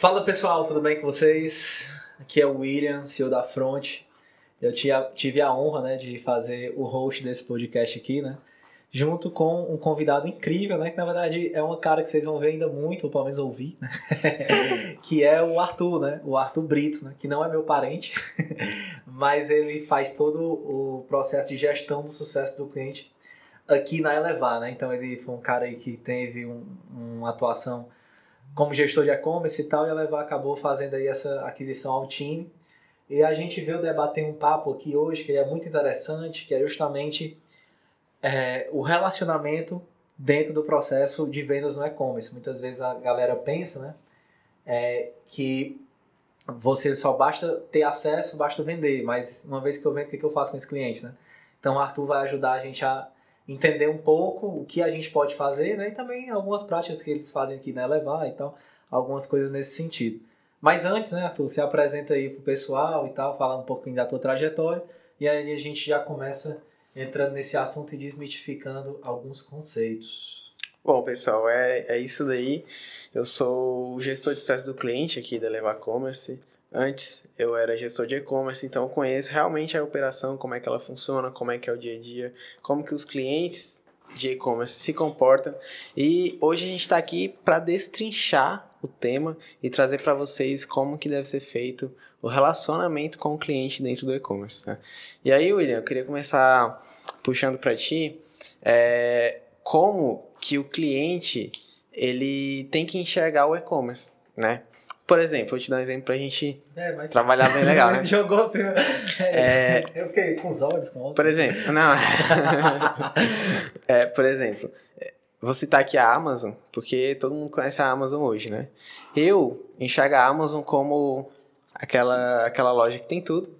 Fala pessoal, tudo bem com vocês? Aqui é o William, CEO da Front. Eu tive a honra né, de fazer o host desse podcast aqui, né? Junto com um convidado incrível, né? Que na verdade é uma cara que vocês vão ver ainda muito, ou pelo menos ouvir, né? que é o Arthur, né? O Arthur Brito, né? Que não é meu parente, mas ele faz todo o processo de gestão do sucesso do cliente aqui na Elevar, né? Então ele foi um cara aí que teve um, uma atuação como gestor de e-commerce e tal, e a acabou fazendo aí essa aquisição ao time. E a gente veio debater um papo aqui hoje que é muito interessante, que é justamente é, o relacionamento dentro do processo de vendas no e-commerce. Muitas vezes a galera pensa, né, é, que você só basta ter acesso, basta vender, mas uma vez que eu vendo, o que eu faço com esse cliente, né? Então o Arthur vai ajudar a gente a entender um pouco o que a gente pode fazer, né? E também algumas práticas que eles fazem aqui na né? Elevar e tal, algumas coisas nesse sentido. Mas antes, né, Arthur, se apresenta aí pro pessoal e tal, fala um pouquinho da tua trajetória, e aí a gente já começa entrando nesse assunto e desmitificando alguns conceitos. Bom, pessoal, é, é isso daí. Eu sou o gestor de sucesso do cliente aqui da Elevar Commerce. Antes eu era gestor de e-commerce, então eu conheço realmente a operação, como é que ela funciona, como é que é o dia a dia, como que os clientes de e-commerce se comportam. E hoje a gente está aqui para destrinchar o tema e trazer para vocês como que deve ser feito o relacionamento com o cliente dentro do e-commerce. Tá? E aí, William, eu queria começar puxando para ti é, como que o cliente ele tem que enxergar o e-commerce, né? Por exemplo, vou te dar um exemplo pra gente é, mas... trabalhar bem legal, né? Jogou assim, né? É... Eu fiquei com os olhos, com Por exemplo, não. é, por exemplo, vou citar aqui a Amazon, porque todo mundo conhece a Amazon hoje, né? Eu enxergo a Amazon como aquela, aquela loja que tem tudo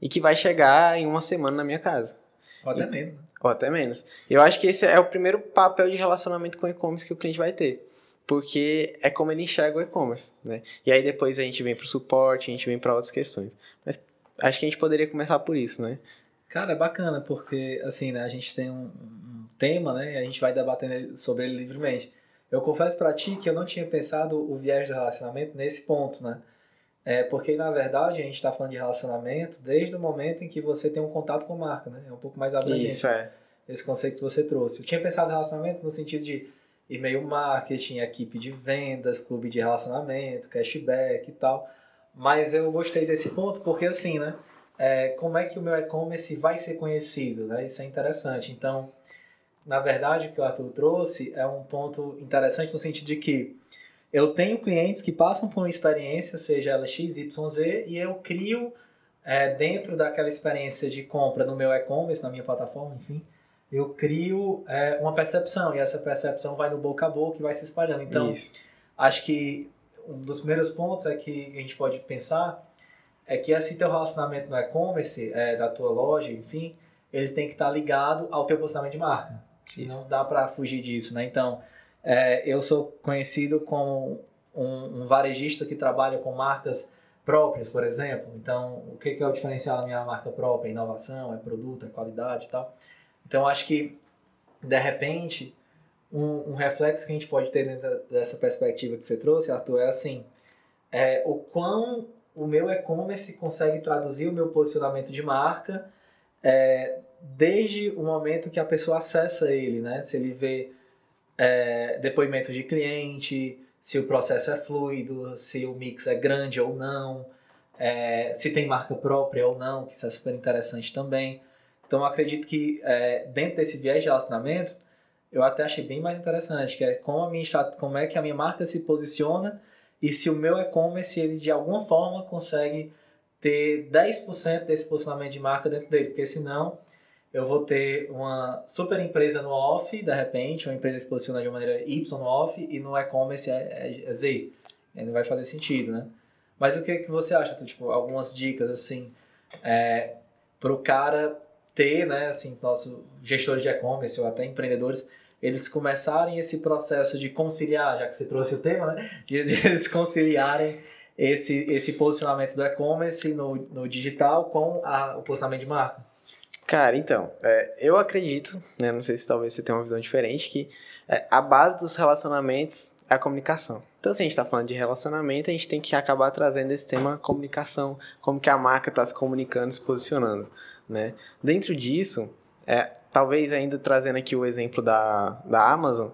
e que vai chegar em uma semana na minha casa. Ou até e, menos. Ou até menos. Eu acho que esse é o primeiro papel de relacionamento com e-commerce que o cliente vai ter porque é como ele enxerga o e-commerce, né? E aí depois a gente vem para o suporte, a gente vem para outras questões. Mas acho que a gente poderia começar por isso, né? Cara, é bacana, porque assim, né, a gente tem um, um tema, né, e a gente vai debatendo sobre ele livremente. Eu confesso para ti que eu não tinha pensado o viés do relacionamento nesse ponto, né? É porque, na verdade, a gente está falando de relacionamento desde o momento em que você tem um contato com a marca, né? É um pouco mais abrangente. Isso, é. Esse conceito que você trouxe. Eu tinha pensado em relacionamento no sentido de e-mail marketing, equipe de vendas, clube de relacionamento, cashback e tal. Mas eu gostei desse ponto porque assim, né? É, como é que o meu e-commerce vai ser conhecido, né? Isso é interessante. Então, na verdade, o que o Arthur trouxe é um ponto interessante no sentido de que eu tenho clientes que passam por uma experiência, seja ela X, Y, Z, e eu crio é, dentro daquela experiência de compra no meu e-commerce, na minha plataforma, enfim, eu crio é, uma percepção e essa percepção vai no boca a boca e vai se espalhando. Então, Isso. acho que um dos primeiros pontos é que a gente pode pensar é que esse teu relacionamento no e-commerce, é, da tua loja, enfim, ele tem que estar tá ligado ao teu posicionamento de marca. E não dá para fugir disso, né? Então, é, eu sou conhecido como um, um, varejista que trabalha com marcas próprias, por exemplo. Então, o que, que é o diferencial da minha marca própria? inovação, é produto, é qualidade e tal. Então, acho que, de repente, um, um, reflexo que a gente pode ter dentro dessa perspectiva que você trouxe, Arthur, é assim, é, o quão o meu e-commerce consegue traduzir o meu posicionamento de marca é, desde o momento que a pessoa acessa ele, né? Se ele vê é, depoimento de cliente, se o processo é fluido, se o mix é grande ou não, é, se tem marca própria ou não, que isso é super interessante também. Então, acredito que é, dentro desse viés de relacionamento, eu até achei bem mais interessante, que é como, a minha, como é que a minha marca se posiciona e se o meu e-commerce, ele de alguma forma consegue ter 10% desse posicionamento de marca dentro dele, porque senão eu vou ter uma super empresa no off, de repente, uma empresa que se posiciona de uma maneira Y no off e no e-commerce é, é, é Z. Não vai fazer sentido, né? Mas o que, que você acha? Tipo, algumas dicas, assim, é, para o cara ter, né, assim, nosso gestores de e-commerce ou até empreendedores, eles começarem esse processo de conciliar, já que você trouxe o tema, né, de eles conciliarem esse, esse posicionamento do e-commerce no, no digital com a, o posicionamento de marca? Cara, então, é, eu acredito, né, não sei se talvez você tenha uma visão diferente, que é, a base dos relacionamentos é a comunicação. Então, se a gente está falando de relacionamento, a gente tem que acabar trazendo esse tema comunicação, como que a marca está se comunicando, se posicionando, né? Dentro disso, é, talvez ainda trazendo aqui o exemplo da, da Amazon,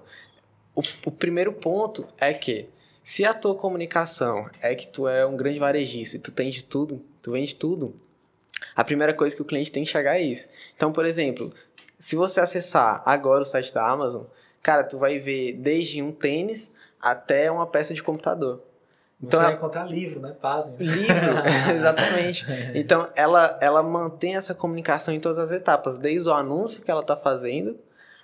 o, o primeiro ponto é que se a tua comunicação é que tu é um grande varejista e tu tem de tudo, tu vende tudo, a primeira coisa que o cliente tem que chegar é isso. Então, por exemplo, se você acessar agora o site da Amazon, cara, tu vai ver desde um tênis até uma peça de computador. Então você ela... vai encontrar livro, né? Pasme. Livro, exatamente. Então, ela, ela mantém essa comunicação em todas as etapas, desde o anúncio que ela está fazendo,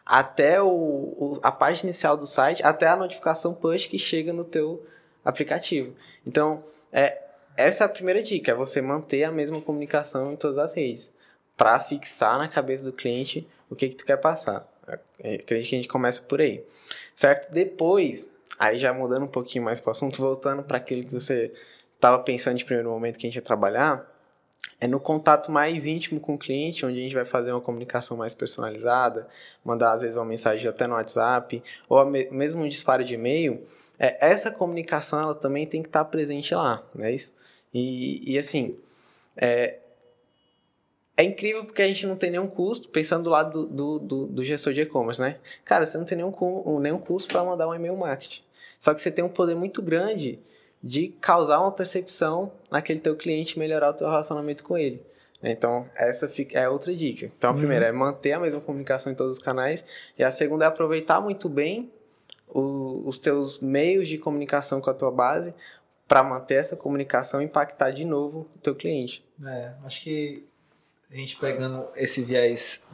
até o, o, a página inicial do site, até a notificação push que chega no teu aplicativo. Então, é, essa é a primeira dica, é você manter a mesma comunicação em todas as redes, para fixar na cabeça do cliente o que, que tu quer passar. É, acredito que a gente começa por aí, certo? Depois, aí já mudando um pouquinho mais para o assunto, voltando para aquilo que você estava pensando de primeiro momento que a gente ia trabalhar, é no contato mais íntimo com o cliente, onde a gente vai fazer uma comunicação mais personalizada, mandar às vezes uma mensagem até no WhatsApp, ou mesmo um disparo de e-mail, é, essa comunicação ela também tem que estar presente lá, não é isso? E, e assim, é, é incrível porque a gente não tem nenhum custo, pensando do lado do, do, do gestor de e-commerce, né? Cara, você não tem nenhum, nenhum custo para mandar um e-mail marketing. Só que você tem um poder muito grande de causar uma percepção naquele teu cliente e melhorar o teu relacionamento com ele. Então, essa é outra dica. Então, a uhum. primeira é manter a mesma comunicação em todos os canais. E a segunda é aproveitar muito bem o, os teus meios de comunicação com a tua base para manter essa comunicação e impactar de novo o teu cliente. É, acho que a gente pegando esse viés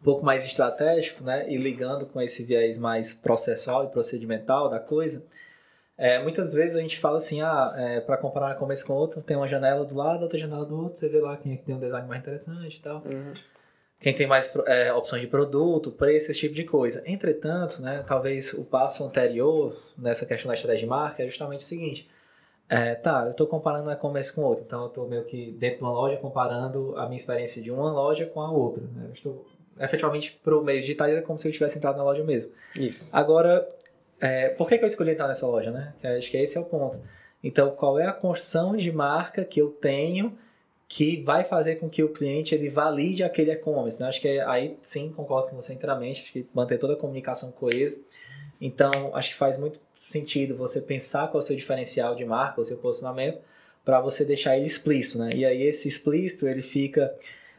um pouco mais estratégico, né, e ligando com esse viés mais processual e procedimental da coisa, é, muitas vezes a gente fala assim, ah, é, para comparar um começo com outro, tem uma janela do lado, outra janela do outro, você vê lá quem é tem um design mais interessante e tal. Uhum. Quem tem mais é, opções de produto, preço, esse tipo de coisa. Entretanto, né, talvez o passo anterior nessa questão da estratégia de marca é justamente o seguinte. É, tá, eu estou comparando um e-commerce com outro, então eu estou meio que dentro de uma loja comparando a minha experiência de uma loja com a outra. Né? Eu estou efetivamente para o meio digital é como se eu tivesse entrado na loja mesmo. Isso. Agora, é, por que, que eu escolhi entrar nessa loja, né? Acho que esse é o ponto. Então, qual é a construção de marca que eu tenho que vai fazer com que o cliente ele valide aquele e-commerce? Né? Acho que é, aí sim, concordo com você inteiramente. Acho que manter toda a comunicação coesa. Então, acho que faz muito sentido você pensar qual é o seu diferencial de marca, o seu posicionamento, para você deixar ele explícito, né? E aí esse explícito, ele fica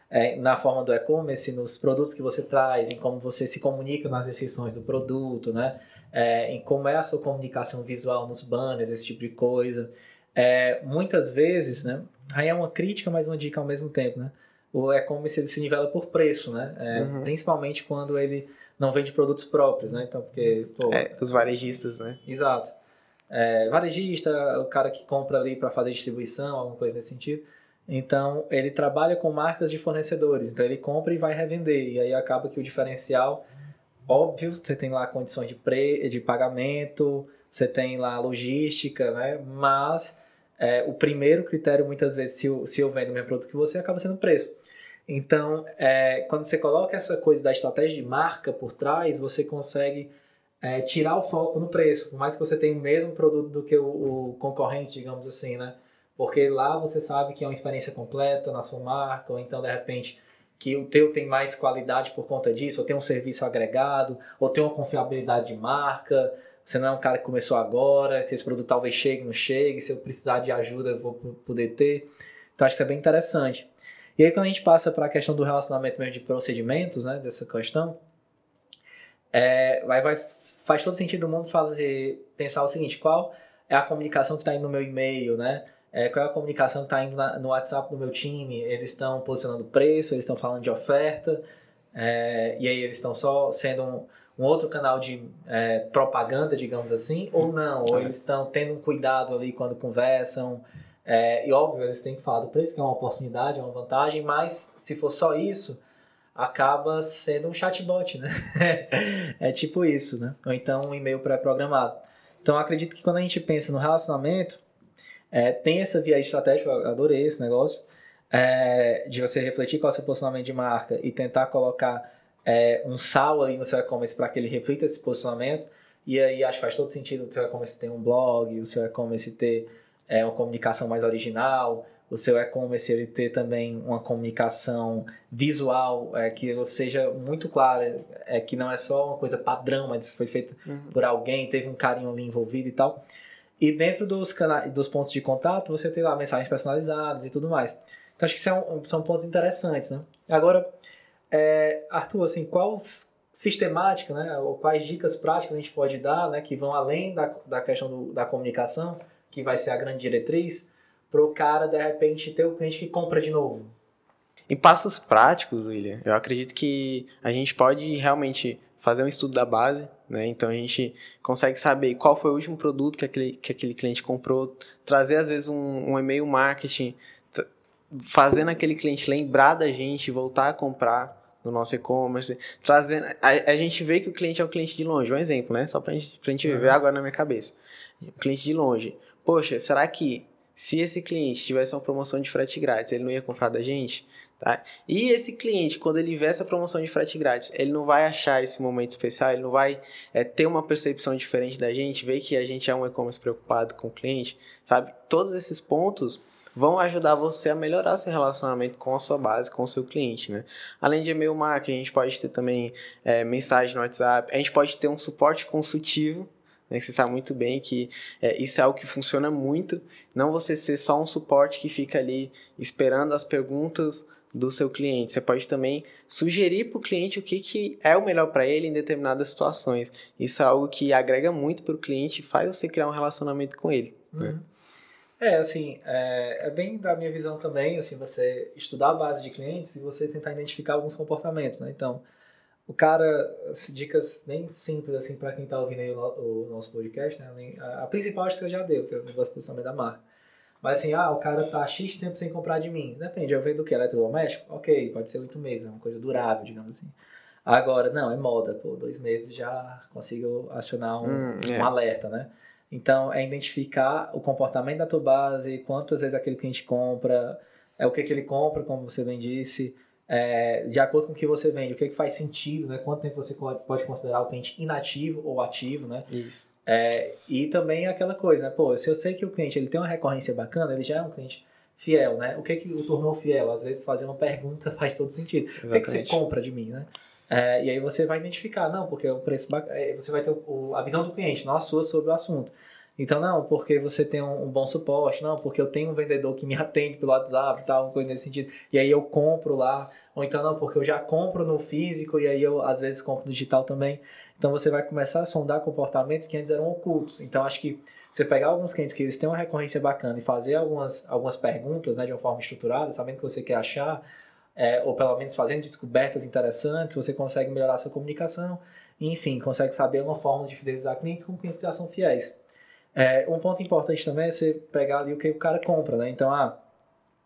é, na forma do e-commerce, nos produtos que você traz, em como você se comunica nas descrições do produto, né? é, em como é a sua comunicação visual nos banners, esse tipo de coisa. É, muitas vezes, né? Aí é uma crítica, mas uma dica ao mesmo tempo, né? O e-commerce ele se nivela por preço, né? É, uhum. Principalmente quando ele não vende produtos próprios, né? Então, porque... Pô, é, os varejistas, né? Exato. É, varejista, o cara que compra ali para fazer distribuição, alguma coisa nesse sentido. Então, ele trabalha com marcas de fornecedores. Então, ele compra e vai revender. E aí acaba que o diferencial Óbvio, você tem lá condições de, pre, de pagamento, você tem lá logística, né? Mas é, o primeiro critério, muitas vezes, se eu, se eu vendo o mesmo produto que você, acaba sendo o preço. Então, é, quando você coloca essa coisa da estratégia de marca por trás, você consegue é, tirar o foco no preço, por mais que você tenha o mesmo produto do que o, o, concorrente, digamos assim, né? Porque lá você sabe que é uma experiência completa na sua marca, ou então, de repente, que o teu tem mais qualidade por conta disso, ou tem um serviço agregado, ou tem uma confiabilidade de marca, você não é um cara que começou agora, que esse produto talvez chegue, não chegue, se eu precisar de ajuda eu vou poder ter. Então acho que isso é bem interessante. E aí quando a gente passa para a questão do relacionamento mesmo de procedimentos, né, dessa questão, é, vai, vai, faz todo sentido do mundo fazer, pensar o seguinte, qual é a comunicação que está aí no meu e-mail, né? é, qual é a comunicação que está indo na, no WhatsApp do meu time, eles estão posicionando preço, eles estão falando de oferta, é, e aí eles estão só sendo um, um outro canal de é, propaganda, digamos assim, ou não, ou eles estão tendo um cuidado ali quando conversam, é, e óbvio, eles têm que falar do preço, que é uma oportunidade, é uma vantagem, mas se for só isso, acaba sendo um chatbot, né? é tipo isso, né? Ou então um e-mail pré-programado. Então, acredito que quando a gente pensa no relacionamento, é, tem essa via estratégica, eu adorei esse negócio, é, de você refletir qual é o seu posicionamento de marca e tentar colocar é, um sal ali no seu e-commerce para que ele reflita esse posicionamento. E aí acho que faz todo sentido o seu e-commerce ter um blog, o seu e-commerce ter é, uma comunicação mais original, o seu e-commerce ele ter também uma comunicação visual é, que seja muito clara, é, que não é só uma coisa padrão, mas foi feita uhum. por alguém, teve um carinho ali envolvido e tal. E dentro dos, canais, dos pontos de contato, você tem lá mensagens personalizadas e tudo mais. Então acho que são, são pontos interessantes, né? Agora, é, Arthur, assim, qual sistemática, né, ou quais dicas práticas a gente pode dar, né, que vão além da, da questão do, da comunicação, que vai ser a grande diretriz, para o cara, de repente, ter o cliente que compra de novo? Em passos práticos, William, eu acredito que a gente pode realmente fazer um estudo da base, né? Então a gente consegue saber qual foi o último produto que aquele, que aquele cliente comprou, trazer às vezes um, um e-mail marketing, fazendo aquele cliente lembrar da gente, voltar a comprar no nosso e-commerce, trazendo. A, a, gente vê que o cliente é um cliente de longe, um exemplo, né? Só pra gente, pra gente uhum. ver agora na minha cabeça. Um cliente de longe. Poxa, será que se esse cliente tivesse uma promoção de frete grátis, ele não ia comprar da gente? Tá? E esse cliente, quando ele vê essa promoção de frete grátis, ele não vai achar esse momento especial, ele não vai é, ter uma percepção diferente da gente, ver que a gente é um e-commerce preocupado com o cliente, sabe? Todos esses pontos vão ajudar você a melhorar seu relacionamento com a sua base, com o seu cliente, né? Além de e-mail marketing, a gente pode ter também é, mensagem no WhatsApp, a gente pode ter um suporte consultivo, né? Você sabe muito bem que é, isso é algo que funciona muito, não você ser só um suporte que fica ali esperando as perguntas do seu cliente. Você pode também sugerir para o cliente o que, que é o melhor para ele em determinadas situações. Isso é algo que agrega muito para o cliente e faz você criar um relacionamento com ele. Né? Uhum. Né? É, assim, é, é, bem da minha visão também, assim, você estudar a base de clientes e você tentar identificar alguns comportamentos, né? Então, o cara, dicas bem simples, assim, para quem tá ouvindo aí o, o, nosso podcast, né? A, a, principal acho que você já deu, que é o negócio de posicionamento da marca. Mas assim, ah, o cara tá X tempo sem comprar de mim. Depende, eu vendo o que? Eletrodoméstico? Ok, pode ser oito meses, é uma coisa durável, digamos assim. Agora, não, é moda, pô, dois meses já consigo acionar um, hum, é. um alerta, né? Então, é identificar o comportamento da tua base, quantas vezes aquele cliente compra, é o que, que ele compra, como você bem disse, é, de acordo com o que você vende, o que, que faz sentido, né? Quanto tempo você pode considerar o cliente inativo ou ativo, né? Isso. É, e também aquela coisa, né? Pô, se eu sei que o cliente ele tem uma recorrência bacana, ele já é um cliente fiel, né? O que que o tornou fiel? Às vezes fazer uma pergunta faz todo sentido. Exatamente. O que, que você compra de mim, né? É, e aí você vai identificar, não, porque o preço é, você vai ter o, a visão do cliente, não a sua sobre o assunto. Então, não, porque você tem um, um, bom suporte, não, porque eu tenho um vendedor que me atende pelo WhatsApp e tal, coisa nesse sentido. E aí eu compro lá, ou então não, porque eu já compro no físico e aí eu às vezes compro no digital também. Então você vai começar a sondar comportamentos que antes eram ocultos. Então acho que você pegar alguns clientes que eles têm uma recorrência bacana e fazer algumas, algumas perguntas né, de uma forma estruturada, sabendo o que você quer achar, é, ou pelo menos fazendo descobertas interessantes, você consegue melhorar a sua comunicação e, enfim, consegue saber uma forma de fidelizar clientes com clientes que já são fiéis. É, um ponto importante também é você pegar ali o que o cara compra, né? Então, ah,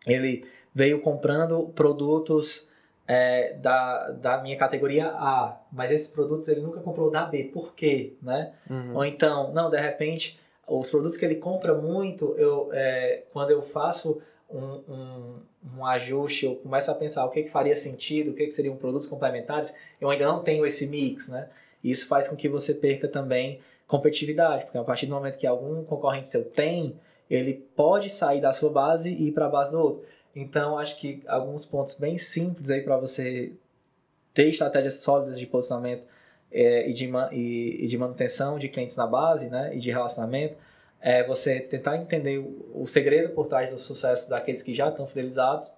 ele veio comprando produtos é, da, da minha categoria A, mas esses produtos ele nunca comprou da B, por quê, né? Uhum. Ou então, não, de repente, os produtos que ele compra muito, eu, é, quando eu faço um, um, um, ajuste, eu começo a pensar o que, que faria sentido, o que, que seriam produtos complementares, eu ainda não tenho esse mix, né? Isso faz com que você perca também competitividade, porque a partir do momento que algum concorrente seu tem, ele pode sair da sua base e ir para a base do outro. Então, acho que alguns pontos bem simples aí para você ter estratégias sólidas de posicionamento é, e, de, e, e de manutenção de clientes na base, né, e de relacionamento, é você tentar entender o, o segredo por trás do sucesso daqueles que já estão fidelizados.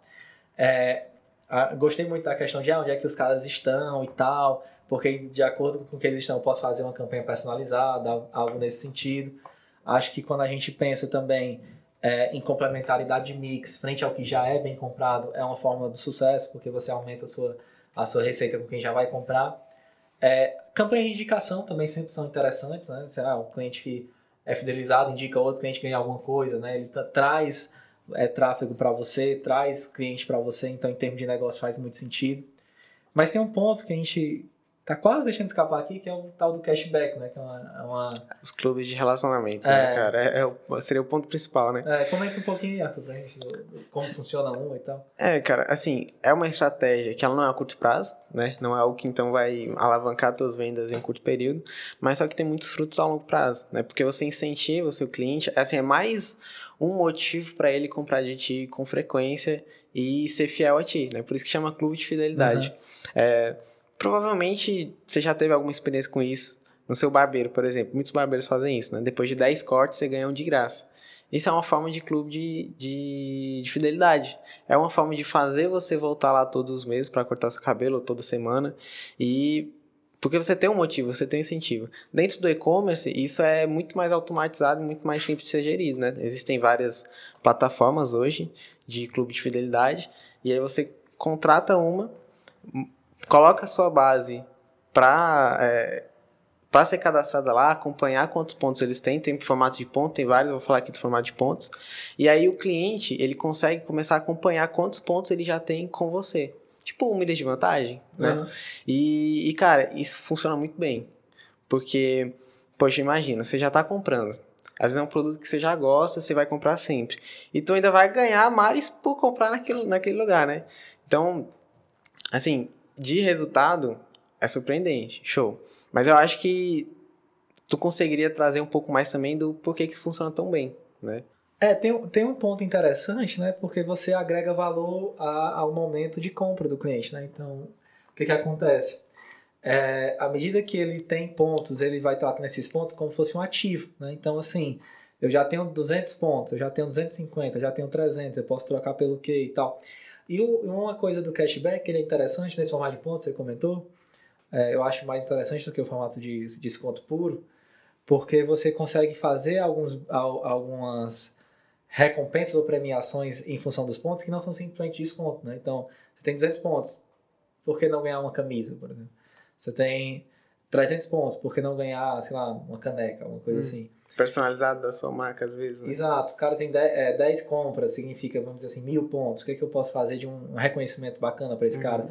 É, a, gostei muito da questão de ah, onde é que os caras estão e tal, porque de acordo com o que eles estão, eu posso fazer uma campanha personalizada, algo nesse sentido. Acho que quando a gente pensa também é, em complementaridade de mix frente ao que já é bem comprado, é uma fórmula do sucesso, porque você aumenta a sua, a sua receita com quem já vai comprar. É, campanhas de indicação também sempre são interessantes, né? Sei lá, um cliente que é fidelizado, indica outro cliente ganha alguma coisa, né? Ele traz é, tráfego para você, traz cliente para você, então em termos de negócio faz muito sentido. Mas tem um ponto que a gente tá quase deixando escapar aqui, que é o tal do cashback, né? Que é uma. é uma- Os clubes de relacionamento, É. né, cara? É, é o- seria o ponto principal, né? É, comenta um pouquinho, Arthur, pra gente, do- do- como funciona um e tal. É, cara, assim, é uma estratégia que ela não é a curto prazo, né? Não é algo que então vai alavancar tuas vendas em um curto período, mas só que tem muitos frutos a longo prazo, né? Porque você incentiva o seu cliente, assim, é mais um motivo para ele comprar de ti com frequência e ser fiel a ti, né? Por isso que chama clube de fidelidade. É, provavelmente você já teve alguma experiência com isso no seu barbeiro, por exemplo. Muitos barbeiros fazem isso, né? Depois de 10 cortes, você ganha um de graça. Isso é uma forma de clube de, de, de fidelidade. É uma forma de fazer você voltar lá todos os meses para cortar seu cabelo, ou toda semana. E porque você tem um motivo, você tem um incentivo. Dentro do e-commerce, isso é muito mais automatizado muito mais simples de ser gerido, né? Existem várias plataformas hoje de clube de fidelidade. E aí você contrata uma, coloca a sua base para para ser cadastrada lá, acompanhar quantos pontos eles têm, tem formato de ponto, tem vários, vou falar aqui do formato de pontos. E aí o cliente, ele consegue começar a acompanhar quantos pontos ele já tem com você. Tipo, um milhas de vantagem, né? Aham. E, e, cara, isso funciona muito bem. Porque, poxa, imagina, você já tá comprando. Às vezes é um produto que você já gosta, você vai comprar sempre. E tu ainda vai ganhar mais por comprar naquele, naquele lugar, né? Então, assim, de resultado, é surpreendente. Show. Mas eu acho que tu conseguiria trazer um pouco mais também do porquê que isso funciona tão bem, né? É, tem, tem um ponto interessante, né? Porque você agrega valor a- ao momento de compra do cliente, né? Então, o que que acontece? É, à medida que ele tem pontos, ele vai tratando esses pontos como se fosse um ativo, né? Então, assim, eu já tenho 200 pontos, eu já tenho 250, eu já tenho 300, eu posso trocar pelo quê e tal. E uma coisa do cashback, ele é interessante nesse formato de pontos, você comentou, é, eu acho mais interessante do que o formato de desconto puro, porque você consegue fazer alguns, al- algumas recompensas ou premiações em função dos pontos que não são simplesmente desconto, né? Então, você tem 200 pontos, por que não ganhar uma camisa, por exemplo? Você tem 300 pontos, por que não ganhar, sei lá, uma caneca, alguma coisa Hum. assim? Personalizado da sua marca, às vezes. Né? Exato, o cara tem 10, é, 10 compras, significa, vamos dizer assim, mil pontos. O que, é que eu posso fazer de um reconhecimento bacana para esse Uhum. cara?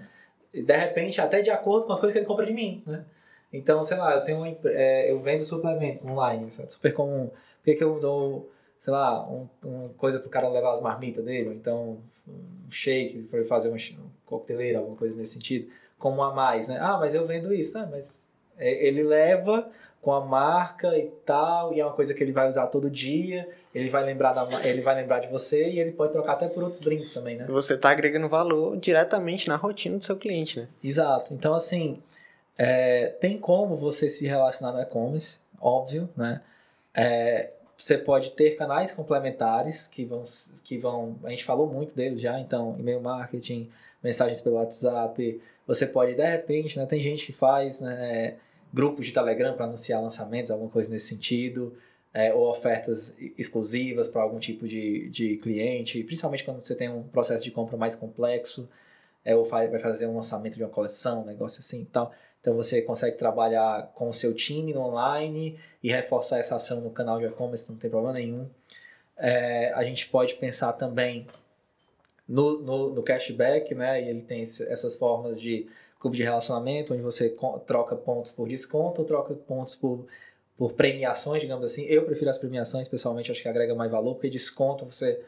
E, de repente, até de acordo com as coisas que ele compra de mim, né? Então, sei lá, eu tenho uma, é, eu vendo suplementos online, isso é super comum. Por que, que eu dou, sei lá, um, uma coisa pro cara levar as marmitas dele, ou então um shake para ele fazer uma, uma coqueteleira, alguma coisa nesse sentido, como a mais, né? Ah, mas eu vendo isso, né? Mas é, ele leva com a marca e tal, e é uma coisa que ele vai usar todo dia, ele vai lembrar da, ele vai lembrar de você e ele pode trocar até por outros brindes também, né? Você tá agregando valor diretamente na rotina do seu cliente, né? Exato. Então, assim, é, tem como você se relacionar no e-commerce, óbvio, né? É, você pode ter canais complementares que vão, que vão. A gente falou muito deles já, então, e-mail marketing, mensagens pelo WhatsApp. Você pode, de repente, né? Tem gente que faz né, grupos de Telegram para anunciar lançamentos, alguma coisa nesse sentido. é, ou ofertas exclusivas para algum tipo de, de cliente, principalmente quando você tem um processo de compra mais complexo é, ou vai fazer um lançamento de uma coleção, um negócio assim e tal. Então você consegue trabalhar com o seu time no online e reforçar essa ação no canal de e-commerce, não tem problema nenhum. É, a gente pode pensar também no, no, no cashback, né? E ele tem essas formas de clube de relacionamento, onde você troca pontos por desconto, ou troca pontos por, por premiações, digamos assim. Eu prefiro as premiações, pessoalmente, acho que agrega mais valor, porque desconto você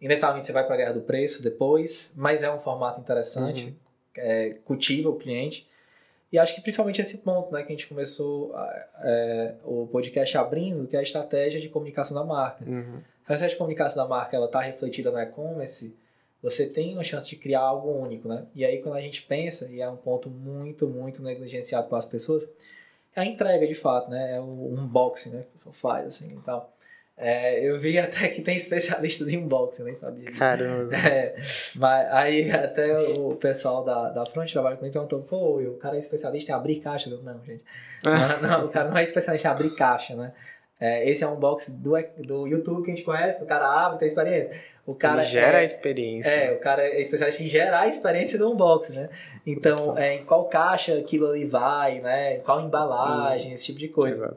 inevitavelmente você vai para a guerra do preço depois, mas é um formato interessante, Uhum. é, cultiva o cliente. E acho que principalmente esse ponto, né, que a gente começou é, o podcast abrindo, que é a estratégia de comunicação da marca. Uhum. A estratégia de comunicação da marca ela está refletida no e-commerce, você tem uma chance de criar algo único, né? E aí quando a gente pensa, e é um ponto muito, muito negligenciado pelas pessoas, é a entrega de fato, né? É o unboxing, né? Que o pessoal faz, assim, e tal. É, eu vi até que tem especialistas em unboxing, eu nem sabia. Caramba. É, mas aí até o pessoal da, da Front trabalha comigo perguntou, pô, o cara é especialista em abrir caixa. Eu, não, gente. Não, não, o cara não é especialista em abrir caixa, né? É, esse é um unboxing do, do YouTube que a gente conhece, que o cara abre, tem experiência. O cara Ele gera a é, experiência. é, o cara é especialista em gerar a experiência do unboxing, né? Então, é, em qual caixa aquilo ali vai, né? Em qual embalagem, esse tipo de coisa. Exato.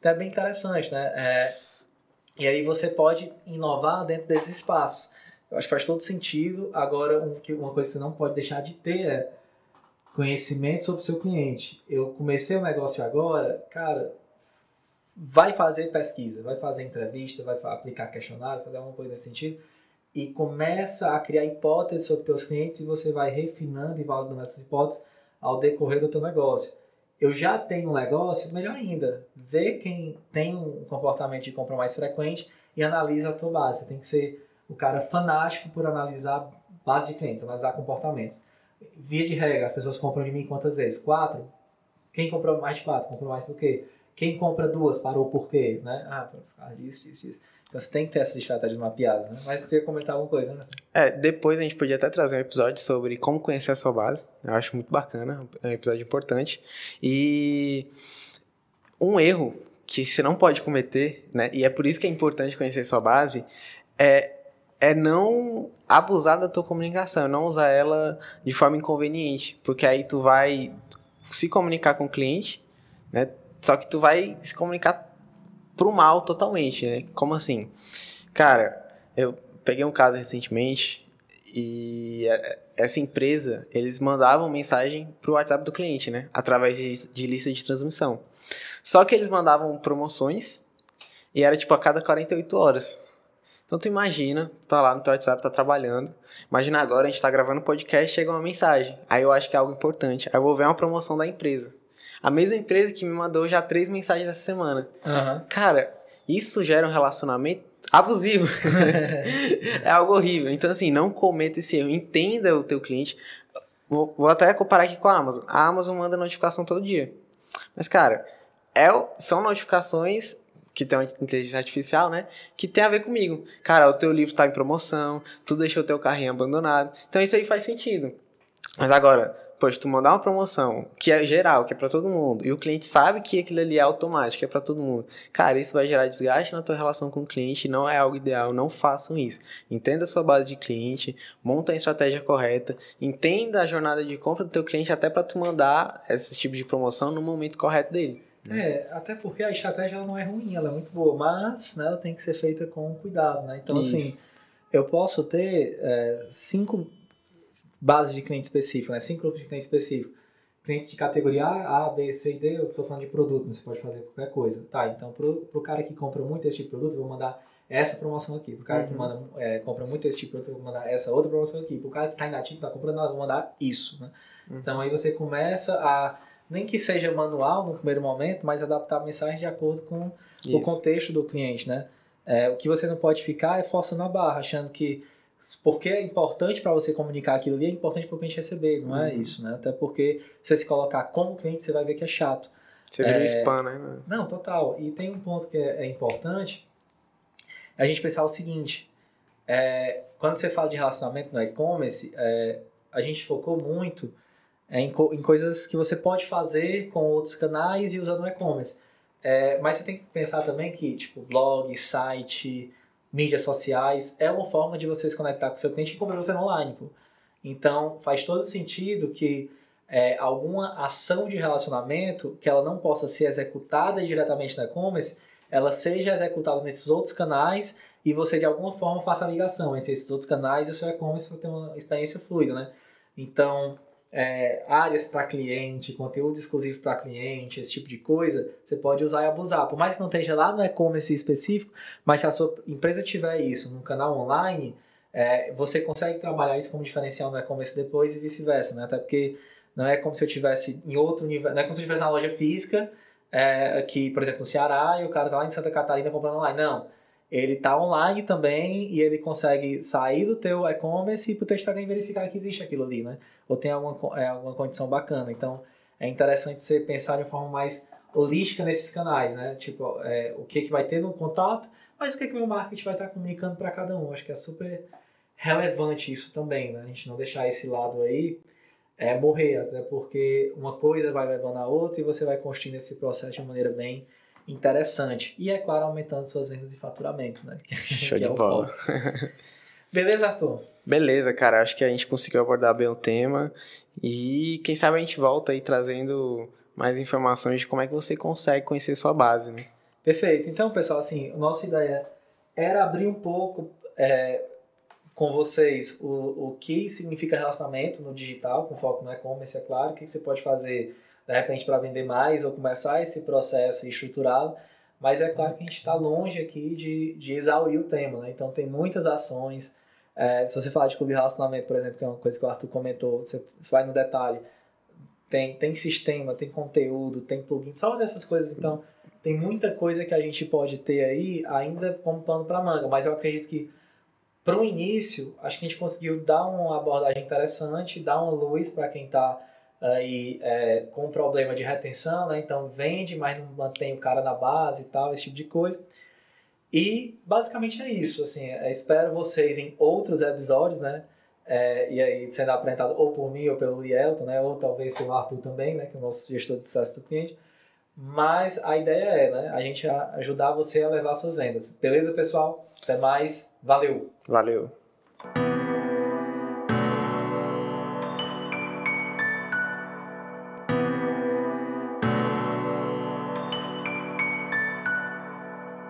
Então é bem interessante, né? É, e aí você pode inovar dentro desses espaços. Eu acho que faz todo sentido. Agora, um, uma coisa que você não pode deixar de ter é conhecimento sobre o seu cliente. Eu comecei o negócio agora, cara, vai fazer pesquisa, vai fazer entrevista, vai aplicar questionário, fazer alguma coisa nesse sentido e começa a criar hipóteses sobre teus clientes e você vai refinando e validando essas hipóteses ao decorrer do teu negócio. Eu já tenho um negócio, melhor ainda, vê quem tem um comportamento de compra mais frequente e analisa a tua base. Você tem que ser o cara fanático por analisar base de clientes, analisar comportamentos. Via de regra, as pessoas compram de mim quantas vezes? Quatro? Quem comprou mais de quatro? Comprou mais do que? Quem compra duas parou por quê? Né? Ah, por causa disso, disso, disso. Então você tem que ter essas estratégias mapeadas, né? Mas você ia comentar alguma coisa, né? É, depois a gente podia até trazer um episódio sobre como conhecer a sua base. Eu acho muito bacana, é um episódio importante. E um erro que você não pode cometer, né? E é por isso que é importante conhecer a sua base, é, é não abusar da tua comunicação, não usar ela de forma inconveniente. Porque aí tu vai se comunicar com o cliente, né? Só que tu vai se comunicar pro mal totalmente, né? Como assim? Cara, eu peguei um caso recentemente e essa empresa, eles mandavam mensagem pro WhatsApp do cliente, né? Através de, de lista de transmissão. Só que eles mandavam promoções e era tipo a cada 48 horas. Então tu imagina, tá lá no teu WhatsApp, tá trabalhando. Imagina agora, a gente tá gravando um podcast, chega uma mensagem. Aí eu acho que é algo importante. Aí eu vou ver uma promoção da empresa. A mesma empresa que me mandou já três mensagens essa semana. Uhum. Cara, isso gera um relacionamento abusivo. é algo horrível. Então, assim, não cometa esse erro. Entenda o teu cliente. Vou, vou até comparar aqui com a Amazon. A Amazon manda notificação todo dia. Mas, cara, é, são notificações que tem uma inteligência artificial, né? Que tem a ver comigo. Cara, o teu livro tá em promoção, tu deixou o teu carrinho abandonado. Então isso aí faz sentido. Mas agora, poxa, tu mandar uma promoção que é geral, que é para todo mundo, e o cliente sabe que aquilo ali é automático, é para todo mundo. Cara, isso vai gerar desgaste na tua relação com o cliente, não é algo ideal, não façam isso. Entenda a sua base de cliente, monta a estratégia correta, entenda a jornada de compra do teu cliente até para tu mandar esse tipo de promoção no momento correto dele. É, até porque a estratégia ela não é ruim, ela é muito boa, mas né, ela tem que ser feita com cuidado, né? Então, assim, isso. assim, eu posso ter é, cinco base de cliente específico, né? Cinco grupos de cliente específico. Clientes de categoria A, A, B, C e D, eu estou falando de produto, você pode fazer qualquer coisa. Tá, então pro, pro cara que compra muito esse tipo de produto, eu vou mandar essa promoção aqui. Pro cara uhum. que manda, é, compra muito esse tipo de produto, eu vou mandar essa outra promoção aqui. Pro cara que está inativo, está comprando nada, eu vou mandar isso, né? Uhum. Então aí você começa a, nem que seja manual no primeiro momento, mas adaptar a mensagem de acordo com isso. o contexto do cliente, né? É, o que você não pode ficar é forçando a barra, achando que porque é importante para você comunicar aquilo ali, é importante para o cliente receber, não é uhum. é isso, né? Até porque se você se colocar como cliente, você vai ver que é chato. Você vira é... spam, né? Não, total. E tem um ponto que é, é importante, a gente pensar o seguinte, é, quando você fala de relacionamento no e-commerce, é, a gente focou muito em, co em, coisas que você pode fazer com outros canais e usando o e-commerce. É, mas você tem que pensar também que, tipo, blog, site, mídias sociais, é uma forma de você se conectar com seu cliente e comprar você online. Pô. Então, faz todo sentido que é, alguma ação de relacionamento que ela não possa ser executada diretamente na e-commerce, ela seja executada nesses outros canais e você de alguma forma faça a ligação entre esses outros canais e o seu e-commerce para ter uma experiência fluida, né? Então, é, áreas para cliente, conteúdo exclusivo para cliente, esse tipo de coisa, você pode usar e abusar. Por mais que não esteja lá no e-commerce específico, mas se a sua empresa tiver isso no canal online, é, você consegue trabalhar isso como diferencial no e-commerce depois e vice-versa, né? Até porque não é como se eu tivesse em outro nível, não é como se eu estivesse na loja física, é, aqui, por exemplo, no Ceará, e o cara tá lá em Santa Catarina comprando online. Não ele está online também e ele consegue sair do teu e-commerce e para o teu Instagram verificar que existe aquilo ali, né? Ou tem alguma, é, alguma condição bacana. Então, é interessante você pensar de forma mais holística nesses canais, né? Tipo, é, o que, que vai ter no contato, mas o que, que meu marketing vai estar comunicando para cada um. Acho que é super relevante isso também, né? A gente não deixar esse lado aí é, morrer, até porque uma coisa vai levando a outra e você vai construindo esse processo de maneira bem interessante. E, é claro, aumentando suas vendas e faturamento, né? Show de é bola. Beleza, Arthur? Beleza, cara. Acho que a gente conseguiu abordar bem o tema. E quem sabe a gente volta aí trazendo mais informações de como é que você consegue conhecer sua base, né? Perfeito. Então, pessoal, assim, nossa ideia era abrir um pouco, é, com vocês o, o que significa relacionamento no digital, com foco no e-commerce, é claro, o que você pode fazer de repente para vender mais ou começar esse processo estruturado, mas é claro que a gente está longe aqui de, de exaurir o tema, né? Então tem muitas ações. É, se você falar de clube relacionamento, por exemplo, que é uma coisa que o Arthur comentou, você vai no detalhe, tem, tem sistema, tem conteúdo, tem plugin, só dessas coisas. Então tem muita coisa que a gente pode ter aí ainda como pano para manga, mas eu acredito que para o início, acho que a gente conseguiu dar uma abordagem interessante, dar uma luz para quem está aí é, com problema de retenção, né? Então vende, mas não mantém o cara na base e tal, esse tipo de coisa. E basicamente é isso, assim, é, espero vocês em outros episódios, né? É, e aí sendo apresentado ou por mim ou pelo Lielton, né? Ou talvez pelo Arthur também, né? Que é o nosso gestor de sucesso do cliente. Mas a ideia é, né? A gente ajudar você a levar suas vendas. Beleza, pessoal? Até mais. Valeu! Valeu!